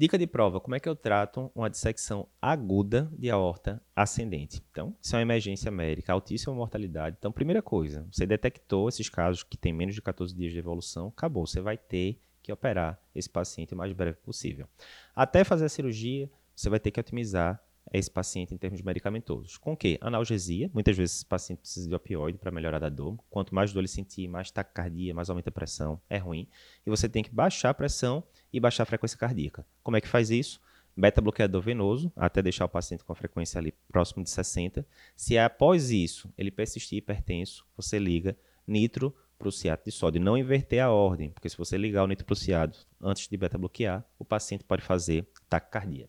Dica de prova: como é que eu trato uma dissecção aguda de aorta ascendente? Então, isso é uma emergência médica, altíssima mortalidade. Então, primeira coisa, você detectou esses casos que têm menos de 14 dias de evolução, acabou, você vai ter que operar esse paciente o mais breve possível. Até fazer a cirurgia, você vai ter que otimizar esse paciente em termos medicamentosos. Com o quê? Analgesia. Muitas vezes esse paciente precisa de opioide para melhorar a dor. Quanto mais dor ele sentir, mais taquicardia, mais aumenta a pressão. É ruim. E você tem que baixar a pressão e baixar a frequência cardíaca. Como é que faz isso? Beta-bloqueador venoso, até deixar o paciente com a frequência ali próximo de 60. Se após isso ele persistir hipertenso, você liga nitro para o ciato de sódio. Não inverter a ordem, porque se você ligar o nitro para o ciato antes de beta-bloquear, o paciente pode fazer taquicardia.